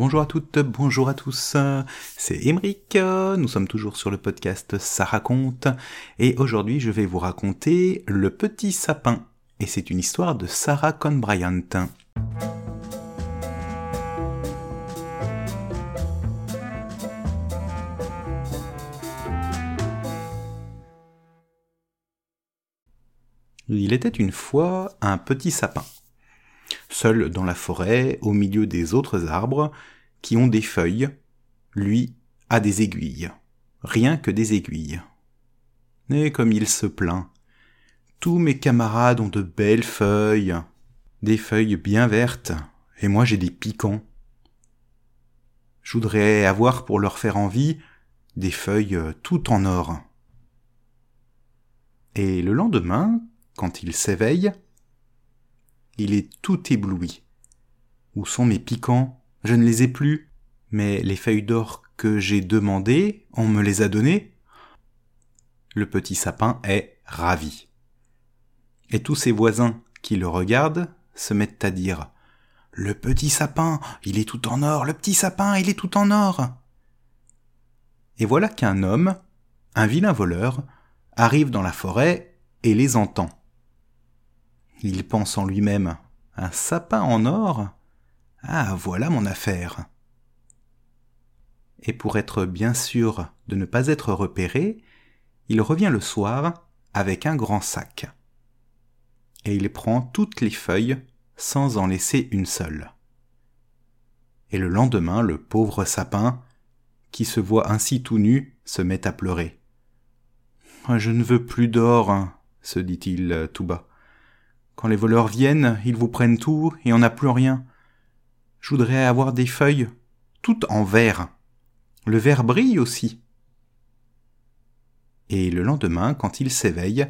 Bonjour à toutes, bonjour à tous, c'est Emeric, nous sommes toujours sur le podcast Ça raconte, et aujourd'hui je vais vous raconter Le Petit Sapin, et c'est une histoire de Sarah Con Bryant. Il était une fois un petit sapin, seul dans la forêt, au milieu des autres arbres, qui ont des feuilles, lui a des aiguilles, rien que des aiguilles. Et comme il se plaint, tous mes camarades ont de belles feuilles, des feuilles bien vertes, et moi j'ai des piquants. Je avoir pour leur faire envie des feuilles tout en or. Et le lendemain, quand il s'éveille, il est tout ébloui. Où sont mes piquants? Je ne les ai plus. Mais les feuilles d'or que j'ai demandées, on me les a données. Le petit sapin est ravi. Et tous ses voisins qui le regardent se mettent à dire Le petit sapin, il est tout en or, le petit sapin, il est tout en or. Et voilà qu'un homme, un vilain voleur, arrive dans la forêt et les entend. Il pense en lui-même. Un sapin en or? Ah, voilà mon affaire. Et pour être bien sûr de ne pas être repéré, il revient le soir avec un grand sac. Et il prend toutes les feuilles sans en laisser une seule. Et le lendemain, le pauvre sapin, qui se voit ainsi tout nu, se met à pleurer. Je ne veux plus d'or, se dit-il tout bas. Quand les voleurs viennent, ils vous prennent tout et on n'a plus rien. Je voudrais avoir des feuilles, toutes en vert. Le verre brille aussi. Et le lendemain, quand il s'éveille,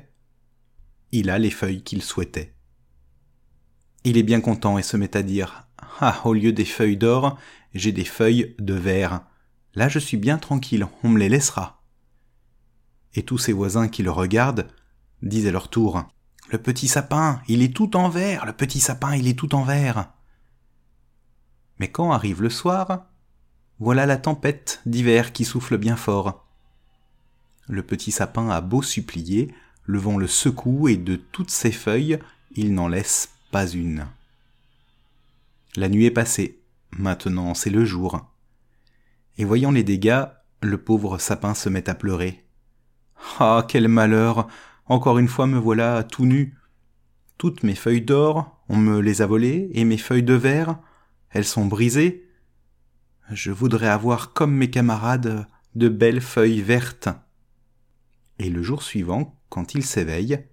il a les feuilles qu'il souhaitait. Il est bien content et se met à dire Ah, au lieu des feuilles d'or, j'ai des feuilles de verre. Là, je suis bien tranquille, on me les laissera. Et tous ses voisins qui le regardent disent à leur tour le petit sapin, il est tout en vert, le petit sapin, il est tout en vert. Mais quand arrive le soir, voilà la tempête d'hiver qui souffle bien fort. Le petit sapin a beau supplier, le vent le secoue et de toutes ses feuilles, il n'en laisse pas une. La nuit est passée, maintenant c'est le jour. Et voyant les dégâts, le pauvre sapin se met à pleurer. Ah, quel malheur encore une fois me voilà tout nu. Toutes mes feuilles d'or, on me les a volées, et mes feuilles de verre, elles sont brisées. Je voudrais avoir comme mes camarades de belles feuilles vertes. Et le jour suivant, quand il s'éveille,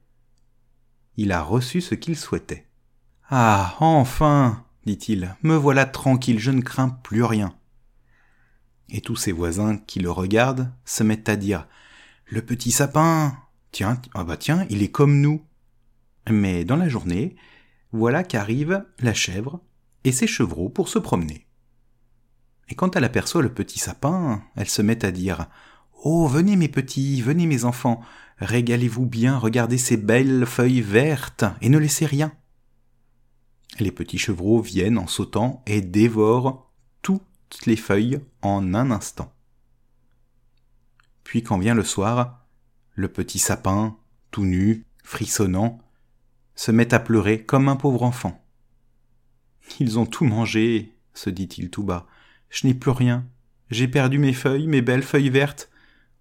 il a reçu ce qu'il souhaitait. Ah. Enfin. dit-il, me voilà tranquille, je ne crains plus rien. Et tous ses voisins qui le regardent se mettent à dire Le petit sapin. Tiens, ah bah tiens, il est comme nous. Mais dans la journée, voilà qu'arrive la chèvre et ses chevreaux pour se promener. Et quand elle aperçoit le petit sapin, elle se met à dire Oh, venez mes petits, venez mes enfants, régalez-vous bien, regardez ces belles feuilles vertes, et ne laissez rien. Les petits chevreaux viennent en sautant et dévorent toutes les feuilles en un instant. Puis quand vient le soir, le petit sapin, tout nu, frissonnant, se met à pleurer comme un pauvre enfant. Ils ont tout mangé, se dit-il tout bas. Je n'ai plus rien. J'ai perdu mes feuilles, mes belles feuilles vertes,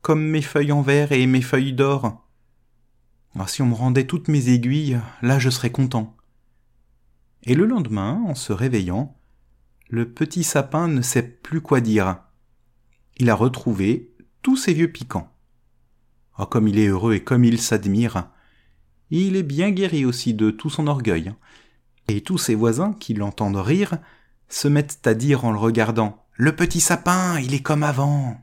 comme mes feuilles en verre et mes feuilles d'or. Ah, si on me rendait toutes mes aiguilles, là je serais content. Et le lendemain, en se réveillant, le petit sapin ne sait plus quoi dire. Il a retrouvé tous ses vieux piquants. Oh, comme il est heureux et comme il s'admire. Il est bien guéri aussi de tout son orgueil. Et tous ses voisins, qui l'entendent rire, se mettent à dire en le regardant Le petit sapin, il est comme avant.